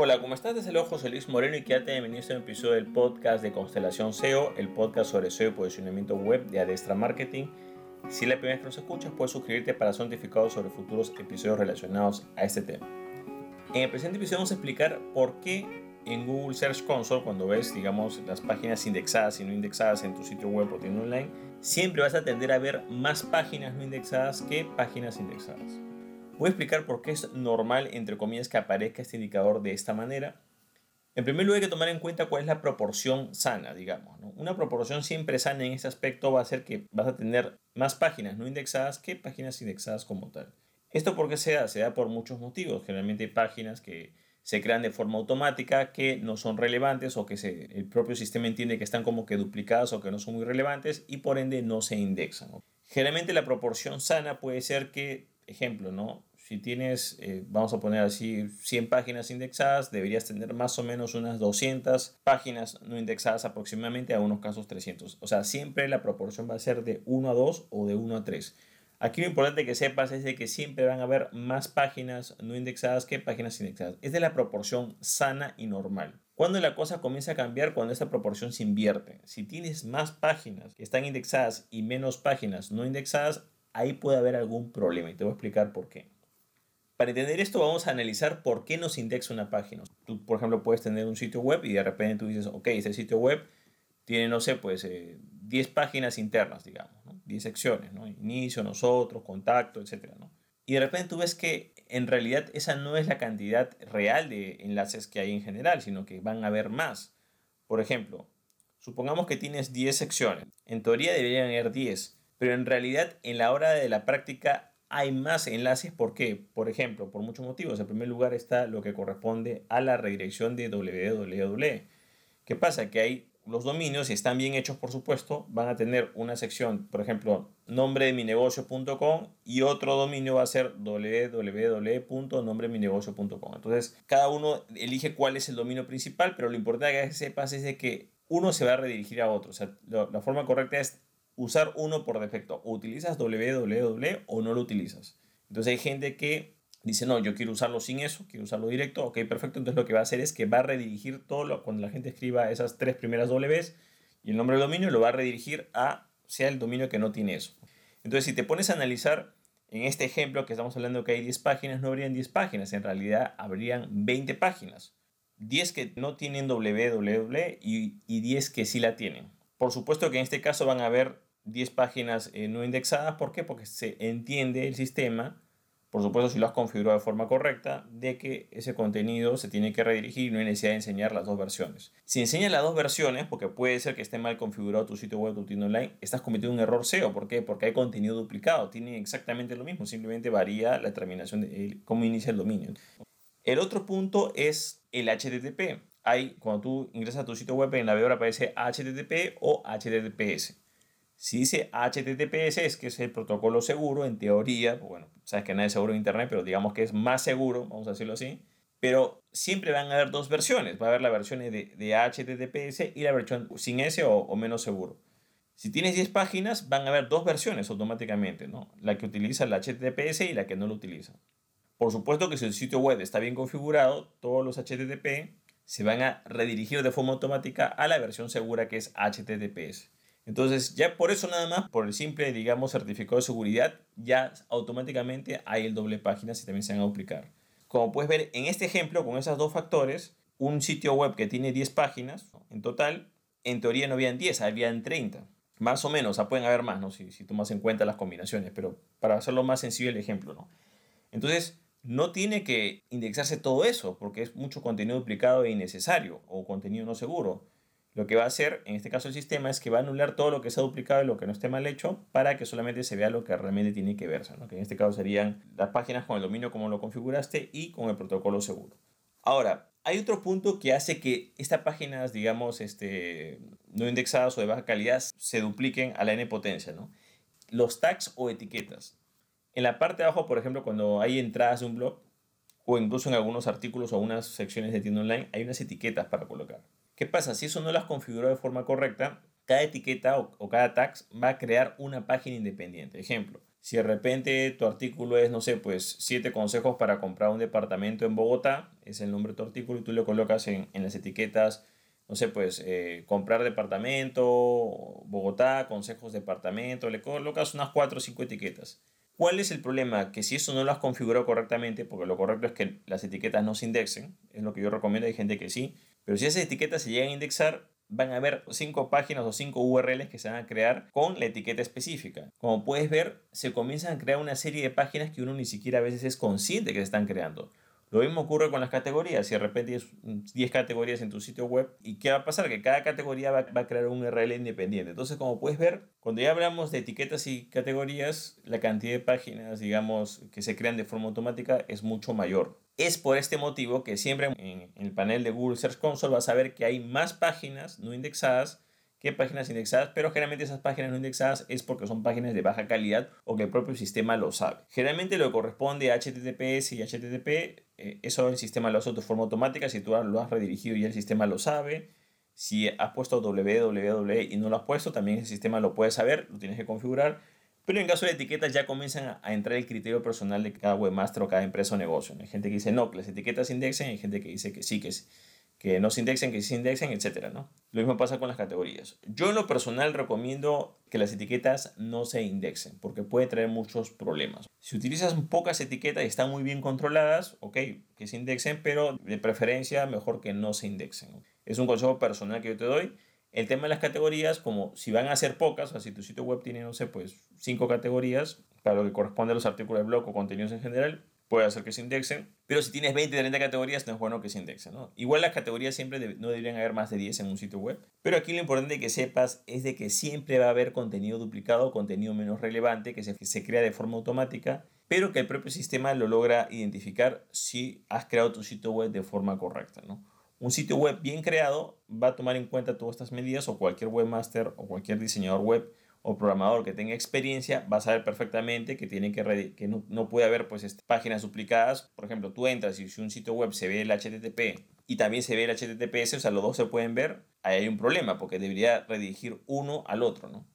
Hola, ¿cómo estás? Desde luego José Luis Moreno y quédate bienvenido a este episodio del podcast de Constelación SEO, el podcast sobre SEO y posicionamiento web de Adestra Marketing. Si es la primera vez que nos escuchas, puedes suscribirte para ser notificado sobre futuros episodios relacionados a este tema. En el presente episodio vamos a explicar por qué en Google Search Console, cuando ves, digamos, las páginas indexadas y no indexadas en tu sitio web o tienda online, siempre vas a tender a ver más páginas no indexadas que páginas indexadas. Voy a explicar por qué es normal, entre comillas, que aparezca este indicador de esta manera. En primer lugar, hay que tomar en cuenta cuál es la proporción sana, digamos. Una proporción siempre sana en este aspecto va a ser que vas a tener más páginas no indexadas que páginas indexadas como tal. ¿Esto por qué se da? Se da por muchos motivos. Generalmente hay páginas que se crean de forma automática que no son relevantes o que el propio sistema entiende que están como que duplicadas o que no son muy relevantes y por ende no se indexan. Generalmente la proporción sana puede ser que, ejemplo, ¿no? Si tienes, eh, vamos a poner así, 100 páginas indexadas, deberías tener más o menos unas 200 páginas no indexadas aproximadamente, a unos casos 300. O sea, siempre la proporción va a ser de 1 a 2 o de 1 a 3. Aquí lo importante que sepas es de que siempre van a haber más páginas no indexadas que páginas indexadas. Es de la proporción sana y normal. Cuando la cosa comienza a cambiar, cuando esta proporción se invierte. Si tienes más páginas que están indexadas y menos páginas no indexadas, ahí puede haber algún problema y te voy a explicar por qué. Para entender esto vamos a analizar por qué nos indexa una página. Tú, por ejemplo, puedes tener un sitio web y de repente tú dices, ok, este sitio web tiene, no sé, pues 10 eh, páginas internas, digamos, 10 secciones, ¿no? Inicio, nosotros, contacto, etc. ¿no? Y de repente tú ves que en realidad esa no es la cantidad real de enlaces que hay en general, sino que van a haber más. Por ejemplo, supongamos que tienes 10 secciones. En teoría deberían haber 10, pero en realidad en la hora de la práctica hay más enlaces. ¿Por qué? Por ejemplo, por muchos motivos. En primer lugar está lo que corresponde a la redirección de www. ¿Qué pasa? Que hay los dominios, si están bien hechos, por supuesto, van a tener una sección, por ejemplo, nombre de mi negocio.com y otro dominio va a ser www.nombreminegocio.com. Entonces, cada uno elige cuál es el dominio principal, pero lo importante que sepas es de que uno se va a redirigir a otro. O sea, la forma correcta es usar uno por defecto. Utilizas www o no lo utilizas. Entonces hay gente que dice, no, yo quiero usarlo sin eso, quiero usarlo directo. Ok, perfecto. Entonces lo que va a hacer es que va a redirigir todo lo, cuando la gente escriba esas tres primeras Ws y el nombre del dominio lo va a redirigir a sea el dominio que no tiene eso. Entonces si te pones a analizar en este ejemplo que estamos hablando que hay 10 páginas, no habrían 10 páginas, en realidad habrían 20 páginas. 10 que no tienen www y, y 10 que sí la tienen. Por supuesto que en este caso van a haber 10 páginas eh, no indexadas. ¿Por qué? Porque se entiende el sistema, por supuesto si lo has configurado de forma correcta, de que ese contenido se tiene que redirigir y no hay necesidad de enseñar las dos versiones. Si enseñas las dos versiones, porque puede ser que esté mal configurado tu sitio web tu tienda online, estás cometiendo un error SEO. ¿Por qué? Porque hay contenido duplicado. Tiene exactamente lo mismo, simplemente varía la terminación de cómo inicia el dominio. El otro punto es el HTTP. Hay, cuando tú ingresas a tu sitio web en el navegador aparece HTTP o HTTPS. Si dice HTTPS es que es el protocolo seguro, en teoría, bueno, sabes que nada es seguro en Internet, pero digamos que es más seguro, vamos a decirlo así. Pero siempre van a haber dos versiones. Va a haber la versión de, de HTTPS y la versión sin S o, o, menos seguro. Si tienes 10 páginas, van a haber dos versiones automáticamente, ¿no? La que utiliza el HTTPS y la que no lo utiliza. Por supuesto que si el sitio web está bien configurado, todos los HTTP se van a redirigir de forma automática a la versión segura que es HTTPS. Entonces, ya por eso nada más, por el simple, digamos, certificado de seguridad, ya automáticamente hay el doble página si también se van a duplicar. Como puedes ver en este ejemplo, con esos dos factores, un sitio web que tiene 10 páginas en total, en teoría no habían 10, habían 30. Más o menos, o pueden haber más, ¿no? Si, si tomas en cuenta las combinaciones, pero para hacerlo más sencillo el ejemplo, ¿no? Entonces, no tiene que indexarse todo eso, porque es mucho contenido duplicado e innecesario, o contenido no seguro lo que va a hacer, en este caso el sistema, es que va a anular todo lo que se ha duplicado y lo que no esté mal hecho para que solamente se vea lo que realmente tiene que verse, en este caso serían las páginas con el dominio como lo configuraste y con el protocolo seguro. Ahora, hay otro punto que hace que estas páginas, digamos, este, no indexadas o de baja calidad se dupliquen a la n potencia, ¿no? Los tags o etiquetas. En la parte de abajo, por ejemplo, cuando hay entradas de un blog, o incluso en algunos artículos o unas secciones de tienda online, hay unas etiquetas para colocar. ¿Qué pasa? Si eso no lo has configurado de forma correcta, cada etiqueta o, cada tag va a crear una página independiente. Ejemplo, Si de repente tu artículo es, no sé, pues siete consejos para comprar un departamento en Bogotá, es el nombre de tu artículo y tú le colocas en, en las etiquetas, no sé, pues eh, comprar departamento, Bogotá, consejos departamento, le colocas unas cuatro o cinco etiquetas. ¿Cuál es el problema? Que si eso no lo has configurado correctamente, porque lo correcto es que las etiquetas no se indexen, es lo que yo recomiendo, hay gente que sí, pero si esas etiquetas se llegan a indexar, van a haber cinco páginas o cinco URLs que se van a crear con la etiqueta específica. Como puedes ver, se comienzan a crear una serie de páginas que uno ni siquiera a veces es consciente que se están creando. Lo mismo ocurre con las categorías. Si de repente tienes 10 categorías en tu sitio web, ¿y qué va a pasar? Que cada categoría va, a crear un URL independiente. Entonces, como puedes ver, cuando ya hablamos de etiquetas y categorías, la cantidad de páginas, digamos, que se crean de forma automática es mucho mayor. Es por este motivo que siempre en el panel de Google Search Console vas a ver que hay más páginas no indexadas qué páginas indexadas, pero generalmente esas páginas no indexadas es porque son páginas de baja calidad o que el propio sistema lo sabe. Generalmente lo que corresponde a HTTPS y HTTP, eh, eso el sistema lo hace de forma automática, si tú lo has redirigido y el sistema lo sabe. Si has puesto www y no lo has puesto, también el sistema lo puede saber, lo tienes que configurar. Pero en caso de etiquetas ya comienzan a, entrar el criterio personal de cada webmaster o cada empresa o negocio. Hay gente que dice no, que las etiquetas indexen, hay gente que dice que sí, que sí que no se indexen, que se indexen, etc. ¿no? Lo mismo pasa con las categorías. Yo en lo personal recomiendo que las etiquetas no se indexen porque puede traer muchos problemas. Si utilizas pocas etiquetas y están muy bien controladas, ok, que se indexen, pero de preferencia mejor que no se indexen. Es un consejo personal que yo te doy. El tema de las categorías, como si van a ser pocas, o sea, si tu sitio web tiene, no sé, pues cinco categorías, para lo que corresponde a los artículos de blog o contenidos en general, puede hacer que se indexen, pero si tienes 20, 30 categorías, no es bueno que se indexen. ¿no? Igual las categorías siempre no deberían haber más de 10 en un sitio web, pero aquí lo importante que sepas es de que siempre va a haber contenido duplicado, contenido menos relevante, que se, que se crea de forma automática, pero que el propio sistema lo logra identificar si has creado tu sitio web de forma correcta. ¿no? Un sitio web bien creado va a tomar en cuenta todas estas medidas o cualquier webmaster o cualquier diseñador web o programador que tenga experiencia va a saber perfectamente que, tiene que, que no, puede haber pues, este, páginas duplicadas. Por ejemplo, tú entras y si un sitio web se ve el HTTP y también se ve el HTTPS, o sea, los dos se pueden ver, ahí hay un problema porque debería redirigir uno al otro, ¿no?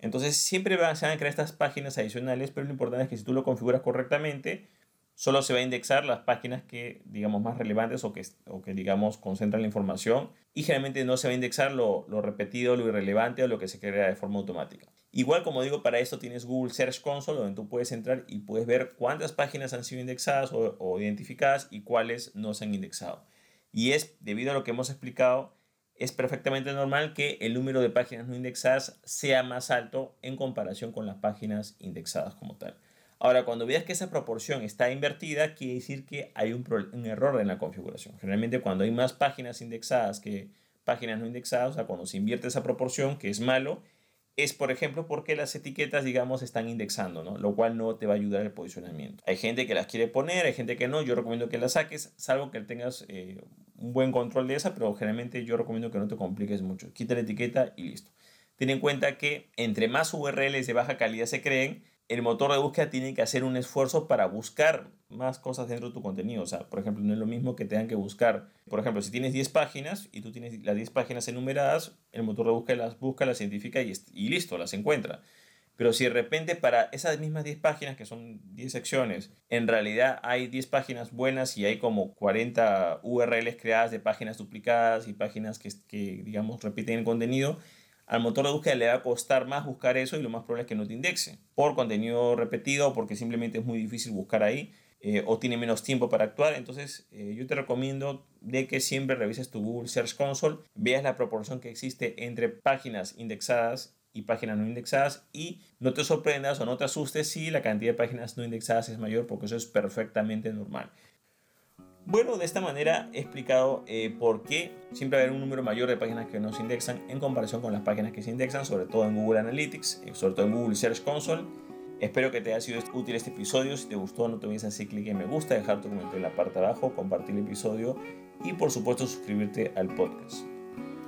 Entonces siempre van, se van a crear estas páginas adicionales, pero lo importante es que si tú lo configuras correctamente, solo se va a indexar las páginas que, digamos, más relevantes o que, o que digamos, concentran la información y generalmente no se va a indexar lo, lo, repetido, lo irrelevante o lo que se crea de forma automática. Igual, como digo, para esto tienes Google Search Console, donde tú puedes entrar y puedes ver cuántas páginas han sido indexadas o, o identificadas y cuáles no se han indexado. Y es, debido a lo que hemos explicado, es perfectamente normal que el número de páginas no indexadas sea más alto en comparación con las páginas indexadas como tal. Ahora, cuando veas que esa proporción está invertida, quiere decir que hay un, error en la configuración. Generalmente cuando hay más páginas indexadas que páginas no indexadas, o sea, cuando se invierte esa proporción, que es malo, es, por ejemplo, porque las etiquetas, digamos, están indexando, ¿no? Lo cual no te va a ayudar el posicionamiento. Hay gente que las quiere poner, hay gente que no. Yo recomiendo que las saques, salvo que tengas eh, un buen control de esa, pero generalmente yo recomiendo que no te compliques mucho. Quita la etiqueta y listo. Ten en cuenta que entre más URLs de baja calidad se creen, el motor de búsqueda tiene que hacer un esfuerzo para buscar más cosas dentro de tu contenido. O sea, por ejemplo, no es lo mismo que tengan que buscar. Por ejemplo, si tienes 10 páginas y tú tienes las 10 páginas enumeradas, el motor de búsqueda las busca, las identifica y, y listo, las encuentra. Pero si de repente para esas mismas 10 páginas, que son 10 secciones, en realidad hay 10 páginas buenas y hay como 40 URLs creadas de páginas duplicadas y páginas que, que digamos, repiten el contenido, al motor de búsqueda le va a costar más buscar eso y lo más probable es que no te indexe por contenido repetido, porque simplemente es muy difícil buscar ahí eh, o tiene menos tiempo para actuar. Entonces eh, yo te recomiendo de que siempre revises tu Google Search Console, veas la proporción que existe entre páginas indexadas y páginas no indexadas y no te sorprendas o no te asustes si la cantidad de páginas no indexadas es mayor porque eso es perfectamente normal. Bueno, de esta manera he explicado eh, por qué siempre haber un número mayor de páginas que no se indexan en comparación con las páginas que se indexan, sobre todo en Google Analytics, eh, sobre todo en Google Search Console. Espero que te haya sido útil este episodio. Si te gustó, no te olvides hacer clic en me gusta, dejar tu comentario en la parte de abajo, compartir el episodio y por supuesto suscribirte al podcast.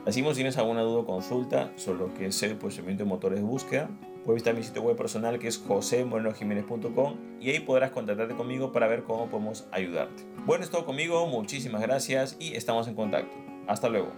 Así si tienes alguna duda o consulta sobre lo que es el posicionamiento de motores de búsqueda, Puedes visitar mi sitio web personal que es josemorenojiménez.com y ahí podrás contactarte conmigo para ver cómo podemos ayudarte. Bueno, es todo conmigo, muchísimas gracias y estamos en contacto. Hasta luego.